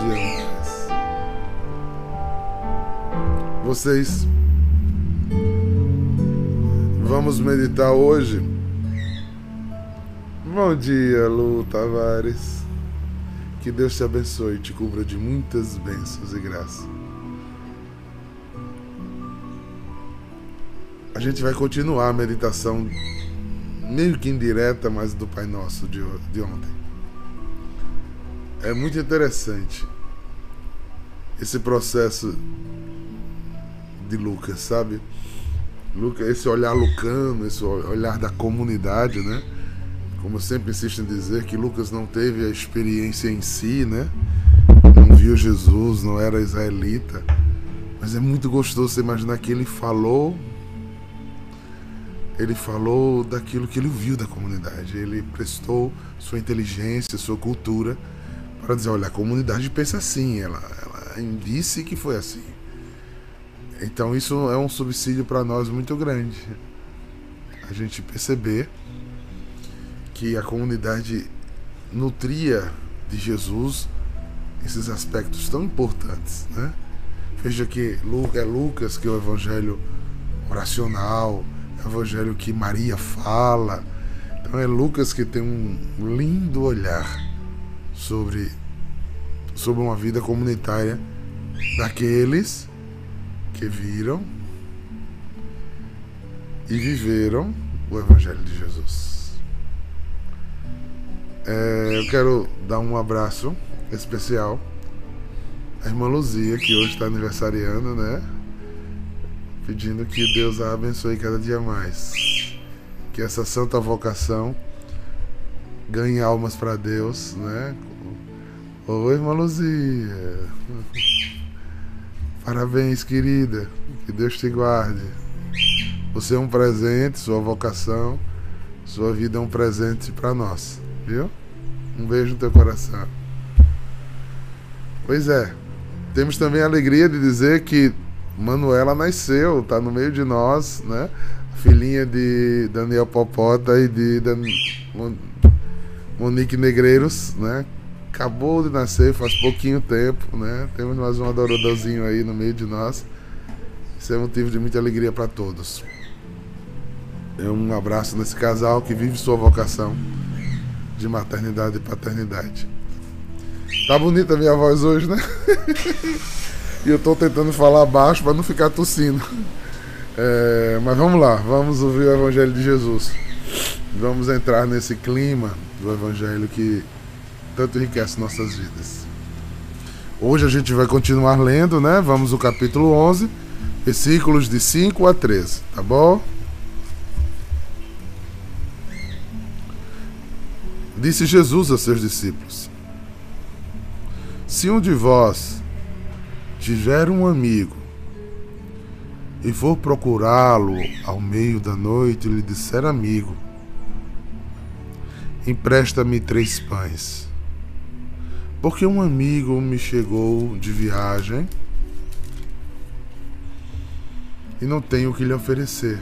mais. Vocês vamos meditar hoje. Bom dia, Lu Tavares. Que Deus te abençoe e te cubra de muitas bênçãos e graças. A gente vai continuar a meditação meio que indireta, mas do Pai Nosso de ontem. É muito interessante esse processo de Lucas, sabe? Lucas, esse olhar lucano, esse olhar da comunidade, né? Como eu sempre insisto em dizer, que Lucas não teve a experiência em si, né? Não viu Jesus, não era israelita. Mas é muito gostoso você imaginar que ele falou ele falou daquilo que ele viu da comunidade. Ele prestou sua inteligência, sua cultura para dizer, olha, a comunidade pensa assim, ela, ela disse que foi assim. Então isso é um subsídio para nós muito grande. A gente perceber que a comunidade nutria de Jesus esses aspectos tão importantes, né? Veja que é Lucas que é o evangelho oracional, evangelho que Maria fala. Então é Lucas que tem um lindo olhar sobre, sobre uma vida comunitária daqueles que viram e viveram o Evangelho de Jesus. É, eu quero dar um abraço especial à irmã Luzia, que hoje está aniversariando, né? pedindo que Deus a abençoe cada dia mais. Que essa santa vocação ganhe almas para Deus, né? Oi, irmã Luzia. Parabéns, querida. Que Deus te guarde. Você é um presente, sua vocação, sua vida é um presente para nós, viu? Um beijo no teu coração. Pois é. Temos também a alegria de dizer que Manuela nasceu, tá no meio de nós, né? Filhinha de Daniel Popota e de Dan... Monique Negreiros, né? Acabou de nascer faz pouquinho tempo, né? Temos mais um adoradorzinho aí no meio de nós. Isso é motivo de muita alegria para todos. É um abraço nesse casal que vive sua vocação de maternidade e paternidade. Tá bonita a minha voz hoje, né? E eu estou tentando falar baixo para não ficar tossindo. É, mas vamos lá, vamos ouvir o Evangelho de Jesus. Vamos entrar nesse clima do Evangelho que tanto enriquece nossas vidas. Hoje a gente vai continuar lendo, né? Vamos ao capítulo 11, versículos de 5 a 13, tá bom? Disse Jesus a seus discípulos: Se um de vós tiver um amigo e for procurá-lo ao meio da noite e lhe disser amigo, empresta-me três pães, porque um amigo me chegou de viagem e não tenho o que lhe oferecer.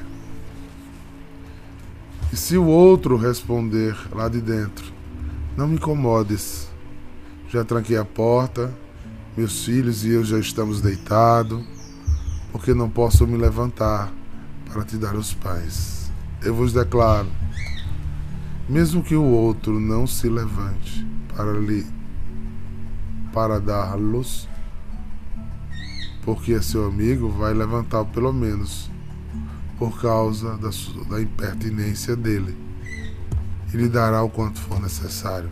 E se o outro responder lá de dentro, não me incomodes, já tranquei a porta meus filhos e eu já estamos deitados, porque não posso me levantar para te dar os pais. Eu vos declaro, mesmo que o outro não se levante para lhe para dar-los, porque seu amigo, vai levantar pelo menos por causa da, da impertinência dele e lhe dará o quanto for necessário.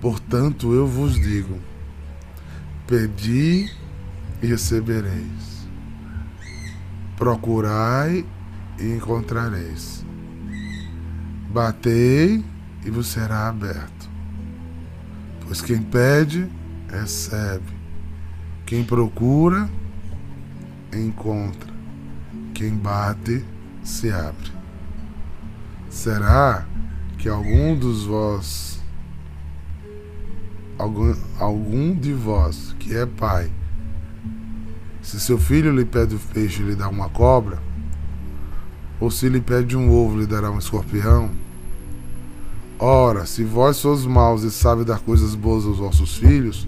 Portanto, eu vos digo: Pedi e recebereis. Procurai e encontrareis. Batei e vos será aberto. Pois quem pede, recebe. Quem procura, encontra. Quem bate, se abre. Será que algum dos vós algum, algum de vós que é pai, se seu filho lhe pede o peixe, lhe dá uma cobra, ou se lhe pede um ovo, lhe dará um escorpião? Ora, se vós sois maus e sabe dar coisas boas aos vossos filhos,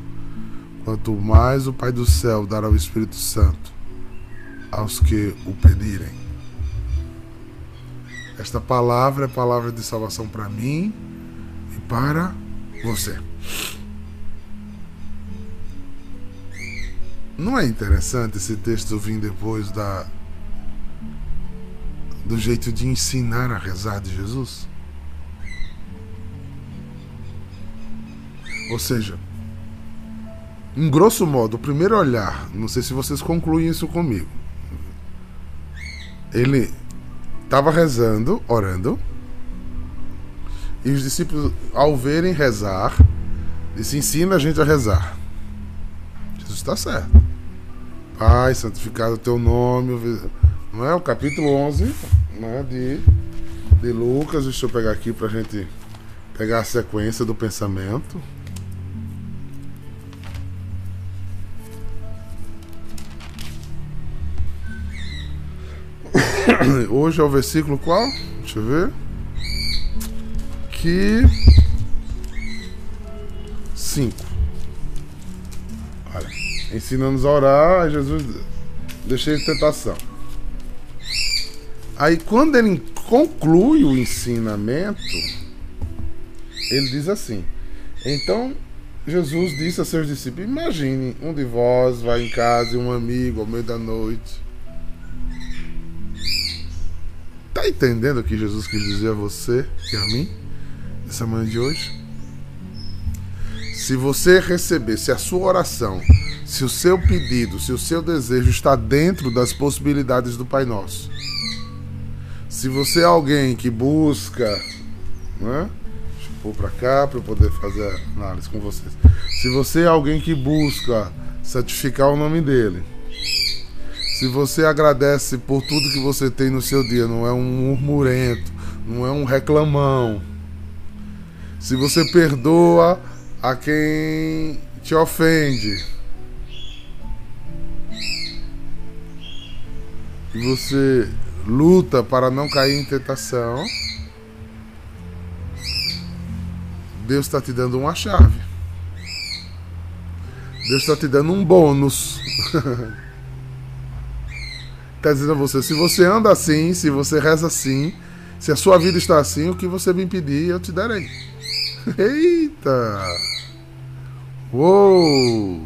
quanto mais o Pai do céu dará o Espírito Santo aos que o pedirem. Esta palavra é palavra de salvação para mim e para você. Não é interessante esse texto vir depois da do jeito de ensinar a rezar de Jesus? Ou seja, em grosso modo, o primeiro olhar, não sei se vocês concluem isso comigo. Ele estava rezando, orando, e os discípulos, ao verem rezar, disse: ensina a gente a rezar. Jesus está certo. Pai, santificado o teu nome. Não é o capítulo 11 né, de, de Lucas. Deixa eu pegar aqui para a gente pegar a sequência do pensamento. Hoje é o versículo qual? Deixa eu ver. Que. 5. Olha. Ensinando-nos a orar, Jesus deixei de tentação. Aí quando ele conclui o ensinamento, ele diz assim: Então Jesus disse a seus discípulos: Imagine, um de vós vai em casa e um amigo ao meio da noite Tá entendendo o que Jesus quis dizer a você e a mim nessa manhã de hoje? Se você receber, se a sua oração, se o seu pedido, se o seu desejo está dentro das possibilidades do Pai Nosso, se você é alguém que busca, né? Deixa eu pôr para cá para eu poder fazer análise com vocês. Se você é alguém que busca santificar o nome dele, se você agradece por tudo que você tem no seu dia, não é um murmurento, não é um reclamão. Se você perdoa a quem te ofende. E você luta para não cair em tentação. Deus está te dando uma chave. Deus está te dando um bônus. está dizendo a você: se você anda assim, se você reza assim, se a sua vida está assim, o que você me pedir, eu te darei. Eita! Uou!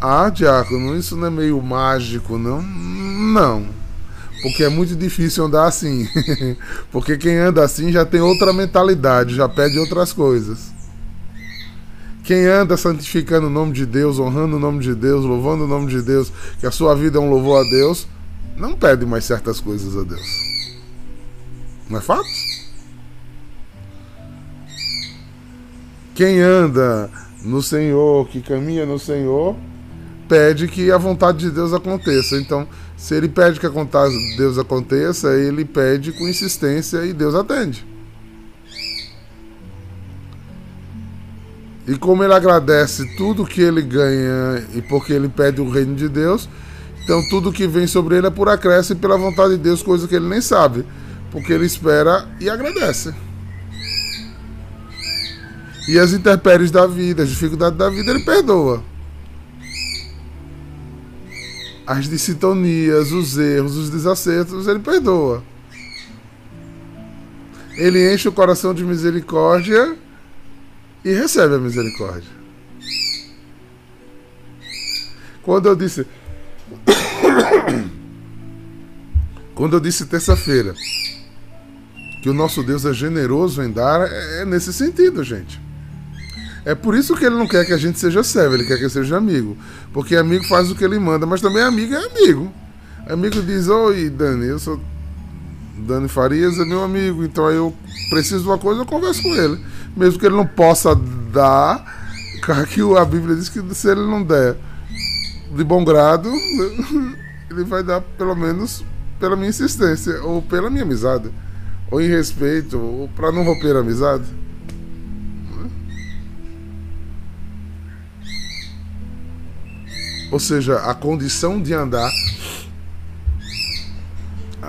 Ah, diácono, isso não é meio mágico, não? Não. Porque é muito difícil andar assim. Porque quem anda assim já tem outra mentalidade, já pede outras coisas. Quem anda santificando o nome de Deus, honrando o nome de Deus, louvando o nome de Deus, que a sua vida é um louvor a Deus, não pede mais certas coisas a Deus. Não é fato? Quem anda no Senhor, que caminha no Senhor, pede que a vontade de Deus aconteça. Então, se ele pede que a vontade de Deus aconteça, ele pede com insistência e Deus atende. E como ele agradece tudo que ele ganha e porque ele pede o reino de Deus, então tudo que vem sobre ele é por acréscimo pela vontade de Deus, coisa que ele nem sabe, porque ele espera e agradece. E as intempéries da vida, as dificuldades da vida, ele perdoa. As dissintonias, os erros, os desacertos, ele perdoa. Ele enche o coração de misericórdia e recebe a misericórdia. Quando eu disse. Quando eu disse terça-feira que o nosso Deus é generoso em dar, é, é nesse sentido, gente. É por isso que ele não quer que a gente seja servo, ele quer que seja amigo. Porque amigo faz o que ele manda, mas também amigo é amigo. Amigo diz: Oi, Dani, eu sou Dani Farias, é meu amigo, então eu preciso de uma coisa, eu converso com ele mesmo que ele não possa dar, que a Bíblia diz que se ele não der de bom grado, ele vai dar pelo menos pela minha insistência, ou pela minha amizade, ou em respeito, ou para não romper a amizade. Ou seja, a condição de andar.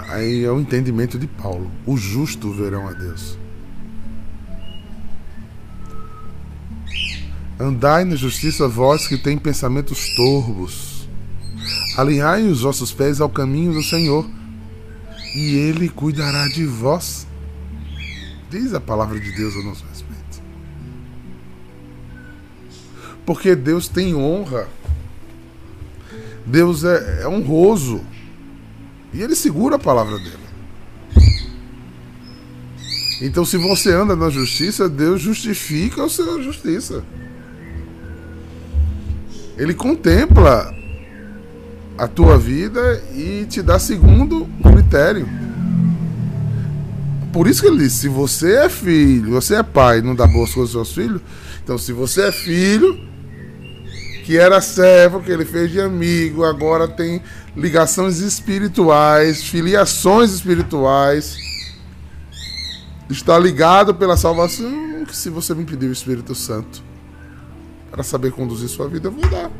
Aí é o entendimento de Paulo. O justo verão a Deus. Andai na justiça, vós que tem pensamentos torvos. Alinhai os vossos pés ao caminho do Senhor, e Ele cuidará de vós. Diz a palavra de Deus a nosso respeito. Porque Deus tem honra. Deus é, é honroso. E Ele segura a palavra dele. Então, se você anda na justiça, Deus justifica a sua justiça. Ele contempla a tua vida e te dá segundo critério. Por isso que ele disse: se você é filho, você é pai, não dá boas coisas aos seus filhos. Então, se você é filho, que era servo, que ele fez de amigo, agora tem ligações espirituais, filiações espirituais, está ligado pela salvação, se você me pedir o Espírito Santo, para saber conduzir sua vida, eu vou dar.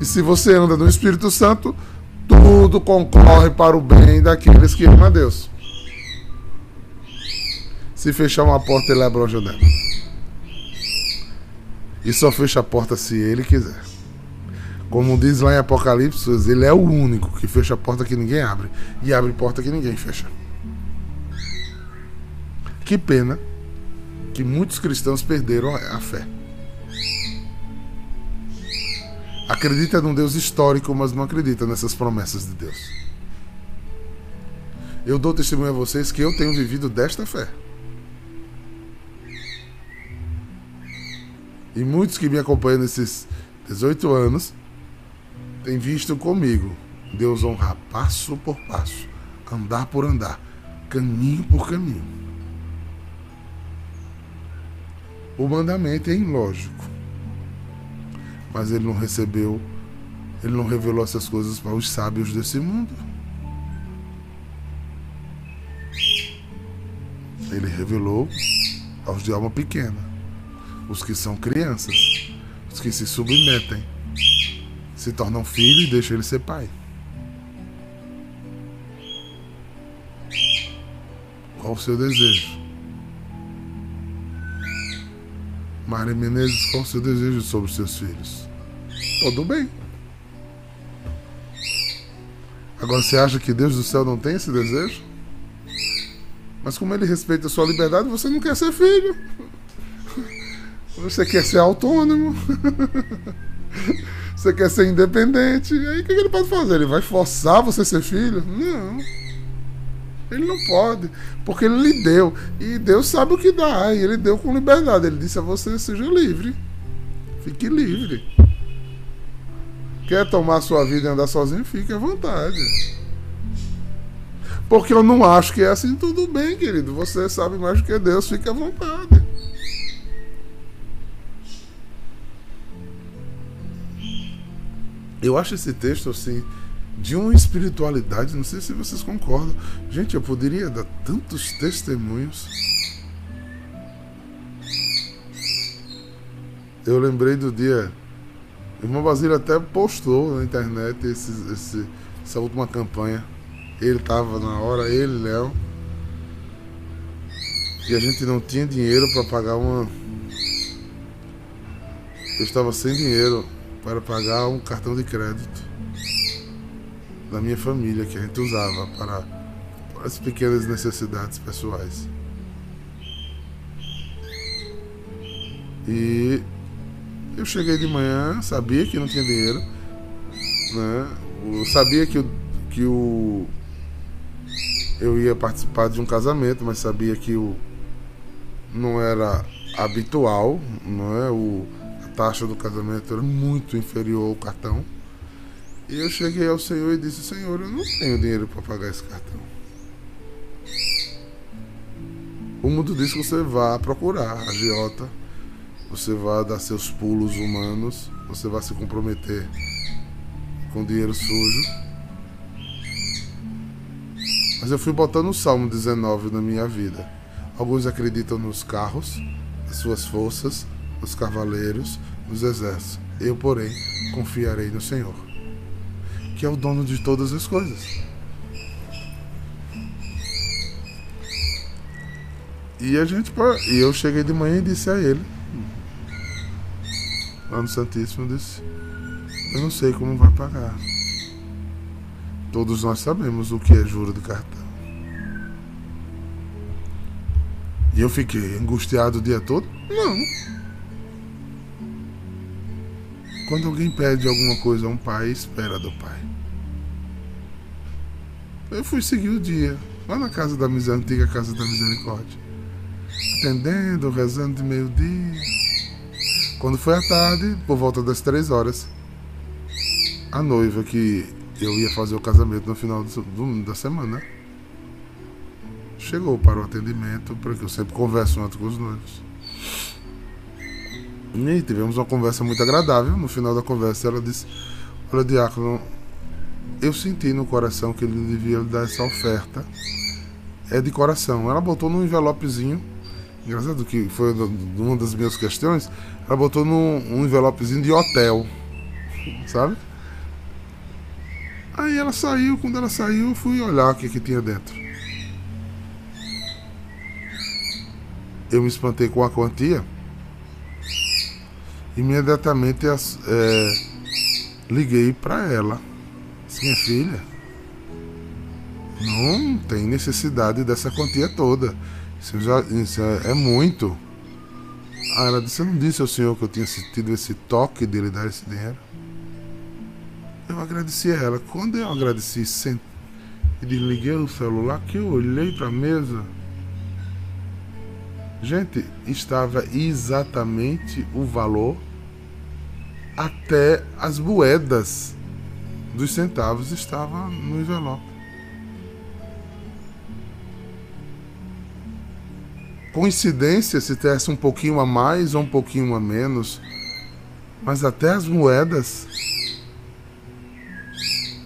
E se você anda no Espírito Santo, tudo concorre para o bem daqueles que amam a Deus. Se fechar uma porta, ele abre uma janela. E só fecha a porta se ele quiser. Como diz lá em Apocalipse, ele é o único que fecha a porta que ninguém abre e abre porta que ninguém fecha. Que pena que muitos cristãos perderam a fé. Acredita num Deus histórico, mas não acredita nessas promessas de Deus. Eu dou testemunho a vocês que eu tenho vivido desta fé. E muitos que me acompanham nesses 18 anos têm visto comigo Deus honrar passo por passo, andar por andar, caminho por caminho. O mandamento é ilógico mas ele não recebeu, ele não revelou essas coisas para os sábios desse mundo. Ele revelou aos de alma pequena, os que são crianças, os que se submetem, se tornam filhos e deixam ele ser pai. Qual o seu desejo? Maria Menezes, qual o seu desejo sobre os seus filhos? Tudo bem. Agora você acha que Deus do céu não tem esse desejo? Mas como ele respeita a sua liberdade, você não quer ser filho. Você quer ser autônomo. Você quer ser independente. Aí o que ele pode fazer? Ele vai forçar você a ser filho? Não. Ele não pode. Porque ele lhe deu. E Deus sabe o que dá. E ele deu com liberdade. Ele disse a você: seja livre. Fique livre. Quer tomar sua vida e andar sozinho? Fique à vontade. Porque eu não acho que é assim, tudo bem, querido. Você sabe mais do que Deus, fique à vontade. Eu acho esse texto assim de uma espiritualidade, não sei se vocês concordam. Gente, eu poderia dar tantos testemunhos. Eu lembrei do dia irmão Basílio até postou na internet esse, esse, essa última campanha. Ele estava na hora, ele, Léo. E a gente não tinha dinheiro para pagar uma. Eu estava sem dinheiro para pagar um cartão de crédito da minha família que a gente usava para, para as pequenas necessidades pessoais. E eu cheguei de manhã, sabia que não tinha dinheiro, né? Eu sabia que, o, que o eu ia participar de um casamento, mas sabia que o não era habitual, não é? O, a taxa do casamento era muito inferior ao cartão. E eu cheguei ao Senhor e disse: Senhor, eu não tenho dinheiro para pagar esse cartão. O mundo diz que você vá procurar a Giota você vai dar seus pulos humanos, você vai se comprometer com dinheiro sujo. Mas eu fui botando o Salmo 19 na minha vida. Alguns acreditam nos carros, nas suas forças, nos cavaleiros, nos exércitos. Eu, porém, confiarei no Senhor, que é o dono de todas as coisas. E a gente, e eu cheguei de manhã e disse a ele: lá no Santíssimo, disse: Eu não sei como vai pagar. Todos nós sabemos o que é juro de cartão. E eu fiquei angustiado o dia todo? Não. Quando alguém pede alguma coisa a um pai, espera do pai. Eu fui seguir o dia, lá na casa da antiga Casa da Misericórdia. Atendendo, rezando de meio-dia. Quando foi à tarde, por volta das três horas, a noiva que eu ia fazer o casamento no final do, do, da semana chegou para o atendimento, porque eu sempre converso antes com os noivos. E tivemos uma conversa muito agradável. No final da conversa, ela disse: Olha, Diácono, eu senti no coração que ele devia dar essa oferta. É de coração. Ela botou num envelopezinho. Engraçado que foi uma das minhas questões. Ela botou num um envelopezinho de hotel. Sabe? Aí ela saiu. Quando ela saiu, fui olhar o que, que tinha dentro. Eu me espantei com a quantia. Imediatamente é, liguei para ela minha filha, não tem necessidade dessa quantia toda. Isso, já, isso é, é muito. Ah, ela disse: Eu não disse ao senhor que eu tinha tido esse toque de lhe dar esse dinheiro? Eu agradeci a ela. Quando eu agradeci e desliguei o celular, que eu olhei para a mesa. Gente, estava exatamente o valor até as moedas dos centavos estava no envelope. Coincidência se tivesse um pouquinho a mais ou um pouquinho a menos, mas até as moedas.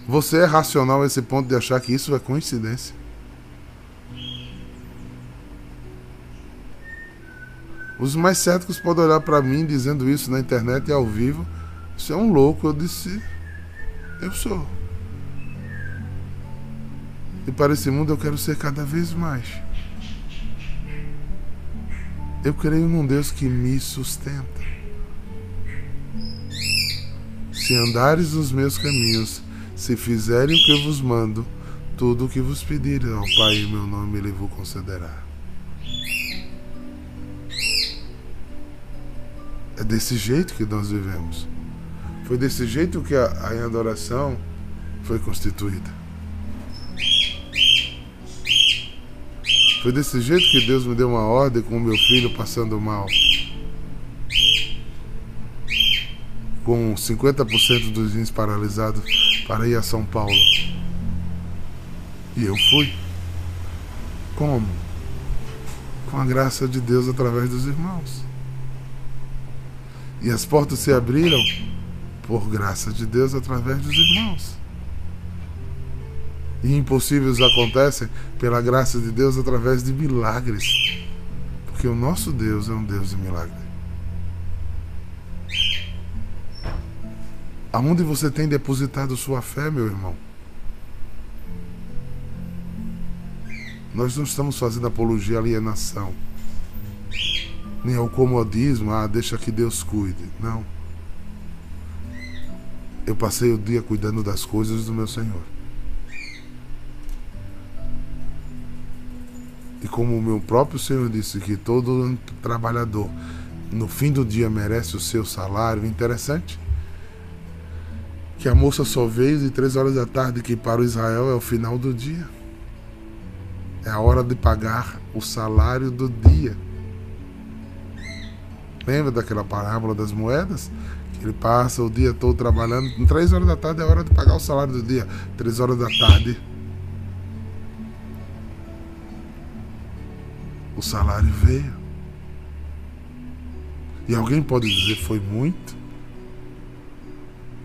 Você é racional a esse ponto de achar que isso é coincidência? Os mais céticos podem olhar para mim dizendo isso na internet e ao vivo. Isso é um louco. Eu disse, eu sou. E para esse mundo eu quero ser cada vez mais. Eu creio num Deus que me sustenta. Se andares nos meus caminhos, se fizerem o que eu vos mando, tudo o que vos pedirem ao Pai em meu nome ele vos concederá. É desse jeito que nós vivemos. Foi desse jeito que a, a adoração foi constituída. Foi desse jeito que Deus me deu uma ordem com o meu filho passando mal. Com 50% dos rins paralisados para ir a São Paulo. E eu fui. Como? Com a graça de Deus através dos irmãos. E as portas se abriram por graça de Deus através dos irmãos. E impossíveis acontecem pela graça de Deus através de milagres. Porque o nosso Deus é um Deus de milagre. Aonde você tem depositado sua fé, meu irmão? Nós não estamos fazendo apologia à alienação, nem ao comodismo, ah, deixa que Deus cuide. Não. Eu passei o dia cuidando das coisas do meu Senhor. Como o meu próprio Senhor disse que todo trabalhador no fim do dia merece o seu salário, interessante que a moça só veio de três horas da tarde, que para o Israel é o final do dia. É a hora de pagar o salário do dia. Lembra daquela parábola das moedas? Ele passa o dia todo trabalhando. Em três horas da tarde é hora de pagar o salário do dia. Três horas da tarde. O salário veio. E alguém pode dizer foi muito?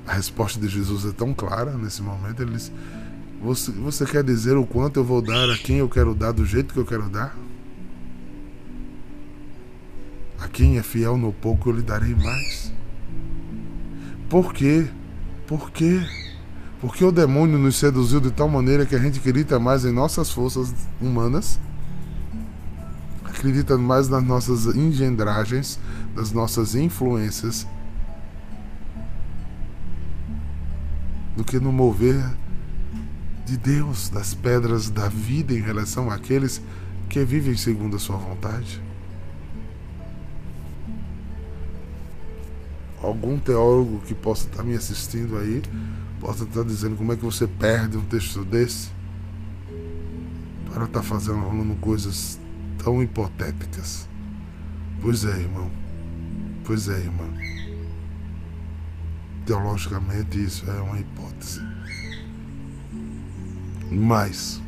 A resposta de Jesus é tão clara nesse momento. Ele diz: você, você quer dizer o quanto eu vou dar a quem eu quero dar, do jeito que eu quero dar? A quem é fiel no pouco eu lhe darei mais. Por quê? Por quê? Porque o demônio nos seduziu de tal maneira que a gente acredita mais em nossas forças humanas, acredita mais nas nossas engendragens, nas nossas influências, do que no mover de Deus, das pedras da vida em relação àqueles que vivem segundo a sua vontade? Algum teólogo que possa estar me assistindo aí, possa estar dizendo como é que você perde um texto desse para estar fazendo rolando coisas tão hipotéticas. Pois é, irmão. Pois é, irmão. Teologicamente isso é uma hipótese. Mas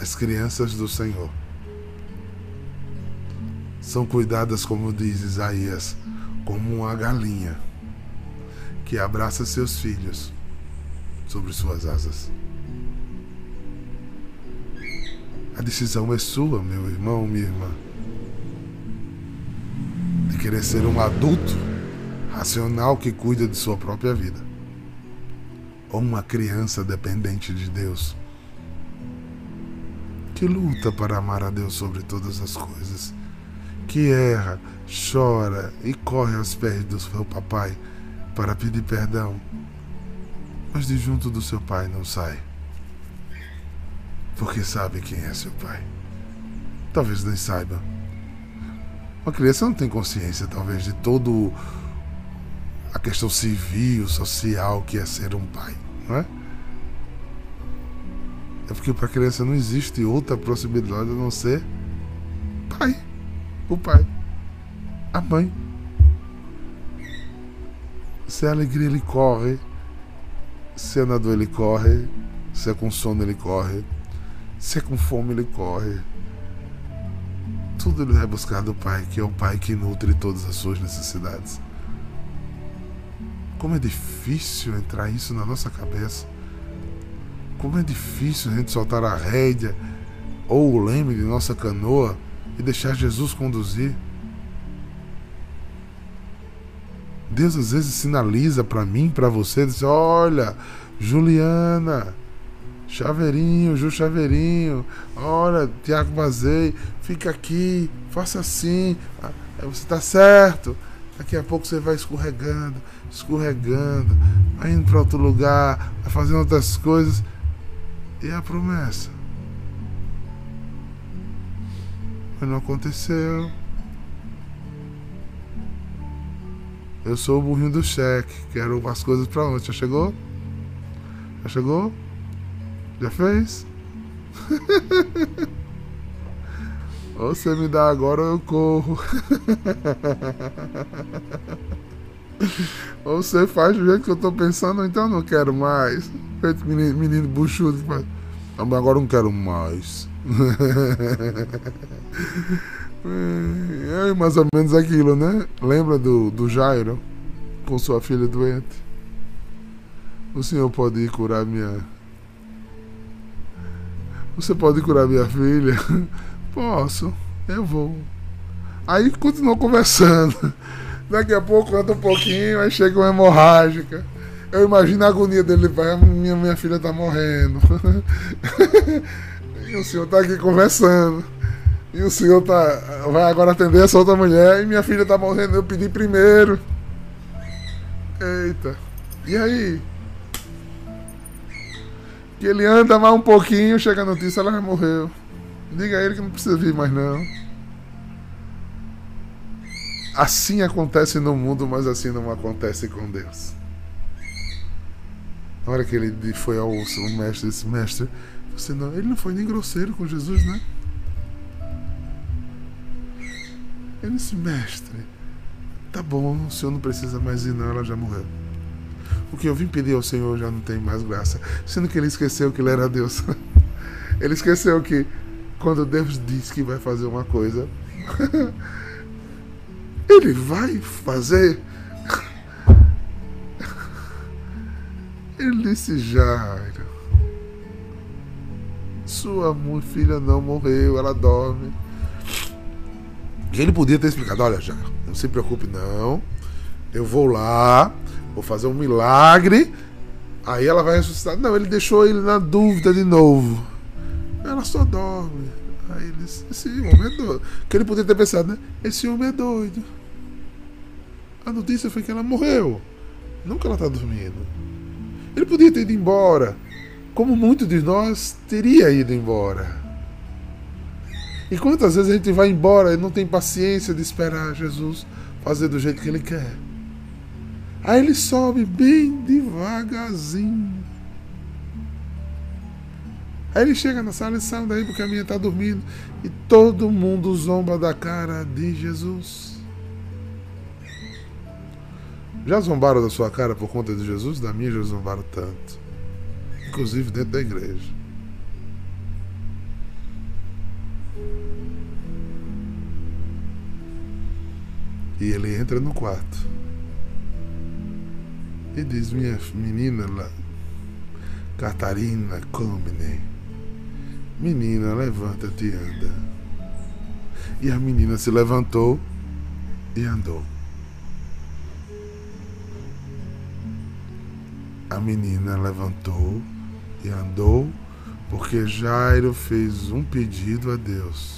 as crianças do Senhor são cuidadas, como diz Isaías, como uma galinha que abraça seus filhos sobre suas asas. A decisão é sua, meu irmão, minha irmã. De querer ser um adulto racional que cuida de sua própria vida. Ou uma criança dependente de Deus. Que luta para amar a Deus sobre todas as coisas. Que erra, chora e corre aos pés do seu papai para pedir perdão. Mas de junto do seu pai não sai porque sabe quem é seu pai. Talvez nem saiba. Uma criança não tem consciência, talvez, de todo a questão civil, social que é ser um pai, não é? É porque para a criança não existe outra possibilidade a não ser pai. O pai. A mãe. Se é alegria, ele corre. Se é na dor, ele corre. Se é com sono, ele corre. Se é com fome, ele corre. Tudo ele vai buscar do Pai, que é o Pai que nutre todas as suas necessidades. Como é difícil entrar isso na nossa cabeça. Como é difícil a gente soltar a rédea ou o leme de nossa canoa e deixar Jesus conduzir. Deus às vezes sinaliza para mim, para você, diz: "Olha, Juliana, Chaveirinho, Ju Chaveirinho, olha, Tiago Bazei, fica aqui, faça assim, ah, você está certo. Daqui a pouco você vai escorregando, escorregando, vai indo para outro lugar, vai fazendo outras coisas. E a promessa? Mas não aconteceu. Eu sou o burrinho do cheque, quero as coisas para onde? Já chegou? Já chegou? Já fez? ou você me dá agora ou eu corro. ou você faz do jeito que eu tô pensando, então não quero mais. Feito menino, menino buchudo que faz. Agora não quero mais. é mais ou menos aquilo, né? Lembra do, do Jairo com sua filha doente? O senhor pode ir curar minha você pode curar minha filha? Posso, eu vou. Aí continuou conversando. Daqui a pouco anda um pouquinho, aí chega uma hemorrágica. Eu imagino a agonia dele, vai, minha, minha filha tá morrendo. e o senhor tá aqui conversando. E o senhor tá, vai agora atender essa outra mulher e minha filha tá morrendo, eu pedi primeiro. Eita. E aí? Que ele anda mais um pouquinho, chega a notícia, ela já morreu. Diga a ele que não precisa vir mais não. Assim acontece no mundo, mas assim não acontece com Deus. Na hora que ele foi ao mestre, disse, mestre, você não, ele não foi nem grosseiro com Jesus, né? Ele disse, mestre, tá bom, o senhor não precisa mais ir não, ela já morreu. O que eu vim pedir ao Senhor já não tem mais graça. Sendo que ele esqueceu que ele era Deus. Ele esqueceu que quando Deus diz que vai fazer uma coisa, ele vai fazer. Ele disse: Jairo, sua filha não morreu, ela dorme. Ele podia ter explicado: Olha, Jairo, não se preocupe, não. Eu vou lá, vou fazer um milagre, aí ela vai ressuscitar. Não, ele deixou ele na dúvida de novo. Ela só dorme. Aí ele esse homem é doido. Que ele poderia ter pensado, né? Esse homem é doido. A notícia foi que ela morreu. Que ela está dormindo. Ele podia ter ido embora, como muitos de nós teria ido embora. E quantas vezes a gente vai embora e não tem paciência de esperar Jesus fazer do jeito que ele quer? Aí ele sobe bem devagarzinho. Aí ele chega na sala e sai daí porque a minha está dormindo. E todo mundo zomba da cara de Jesus. Já zombaram da sua cara por conta de Jesus? Da minha já zombaram tanto. Inclusive dentro da igreja. E ele entra no quarto. E diz: Minha menina lá, Catarina Comine. Menina, levanta-te e anda. E a menina se levantou e andou. A menina levantou e andou, porque Jairo fez um pedido a Deus.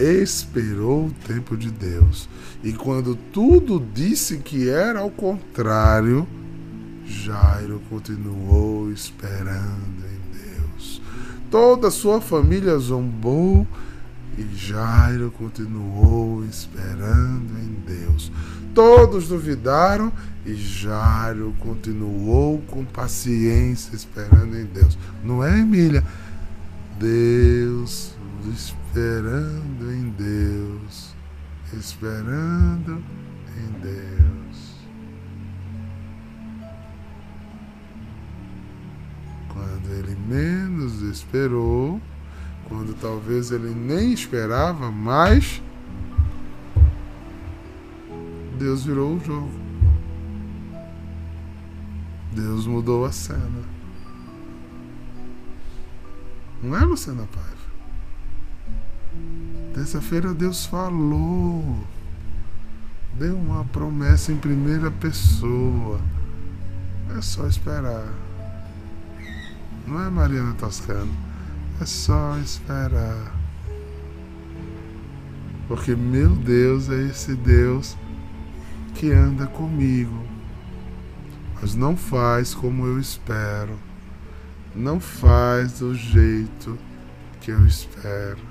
Esperou o tempo de Deus. E quando tudo disse que era ao contrário, Jairo continuou esperando em Deus. Toda a sua família zombou e Jairo continuou esperando em Deus. Todos duvidaram e Jairo continuou com paciência esperando em Deus. Não é, Emília? Deus, esperando em Deus, esperando em Deus. Quando ele menos esperou, quando talvez ele nem esperava mais, Deus virou o jogo. Deus mudou a cena. Não é, Luciana Paiva? Terça-feira Deus falou. Deu uma promessa em primeira pessoa. É só esperar. Não é Mariana Toscano? É só esperar. Porque meu Deus é esse Deus que anda comigo, mas não faz como eu espero, não faz do jeito que eu espero.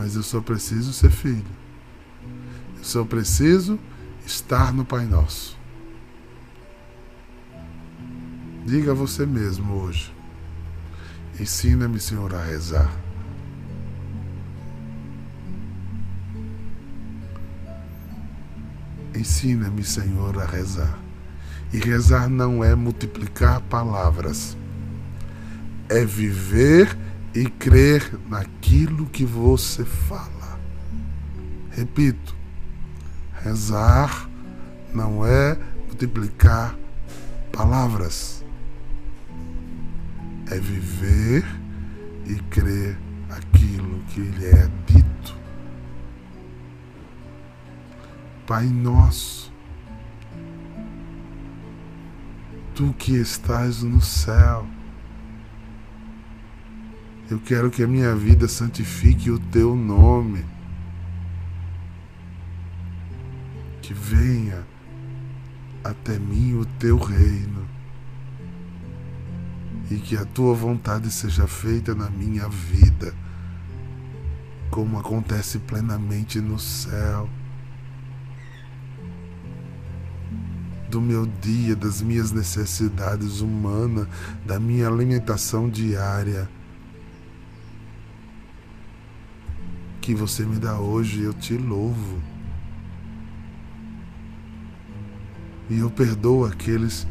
Mas eu só preciso ser filho. Eu só preciso estar no Pai Nosso. Diga a você mesmo hoje. Ensina-me, Senhor, a rezar. Ensina-me, Senhor, a rezar. E rezar não é multiplicar palavras, é viver e crer naquilo que você fala. Repito, rezar não é multiplicar palavras, é viver e crer aquilo que lhe é dito. Pai nosso, tu que estás no céu, eu quero que a minha vida santifique o teu nome. Que venha até mim o teu reino. E que a tua vontade seja feita na minha vida, como acontece plenamente no céu. do meu dia, das minhas necessidades humanas, da minha alimentação diária. Que você me dá hoje, eu te louvo. E eu perdoo aqueles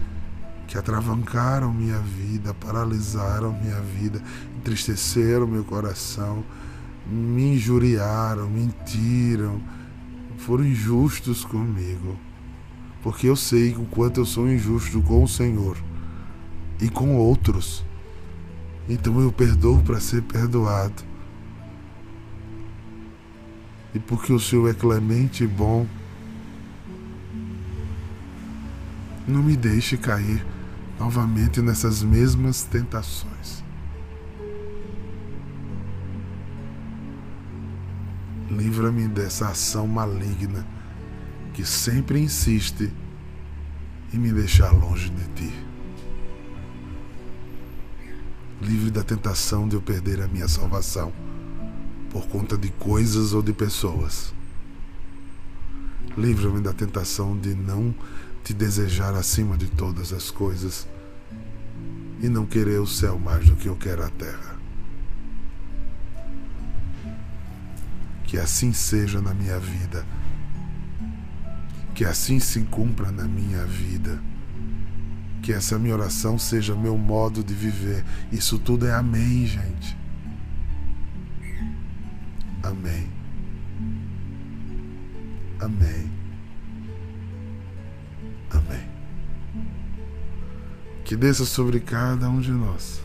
que atravancaram minha vida, paralisaram minha vida, entristeceram meu coração, me injuriaram, mentiram, foram injustos comigo porque eu sei o quanto eu sou injusto com o Senhor e com outros. Então eu perdoo para ser perdoado. E porque o Senhor é clemente e bom, não me deixe cair novamente nessas mesmas tentações. Livra-me dessa ação maligna que sempre insiste em me deixar longe de ti. Livre da tentação de eu perder a minha salvação por conta de coisas ou de pessoas. Livra-me da tentação de não te desejar acima de todas as coisas e não querer o céu mais do que eu quero a terra. Que assim seja na minha vida. Que assim se cumpra na minha vida. Que essa minha oração seja meu modo de viver. Isso tudo é amém, gente. Amém. Amém. Amém. Que desça sobre cada um de nós,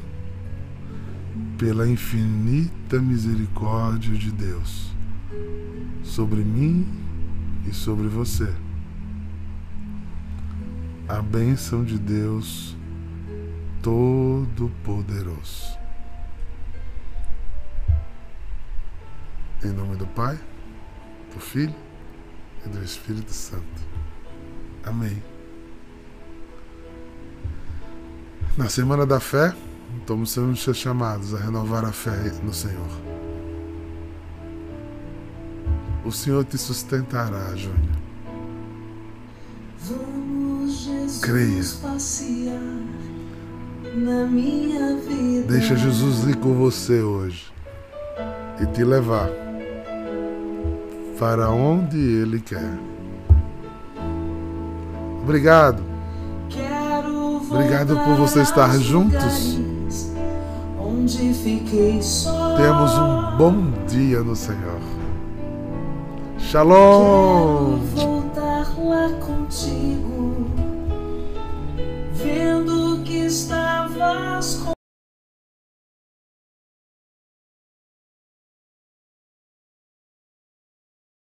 pela infinita misericórdia de Deus, sobre mim e sobre você. A bênção de Deus Todo-Poderoso. Em nome do Pai, do Filho e do Espírito Santo. Amém. Na Semana da Fé, estamos sendo chamados a renovar a fé no Senhor. O Senhor te sustentará, Júnior. Creia. Deixa Jesus ir com você hoje e te levar para onde Ele quer. Obrigado. Obrigado por você estar juntos. Temos um bom dia no Senhor. Shalom.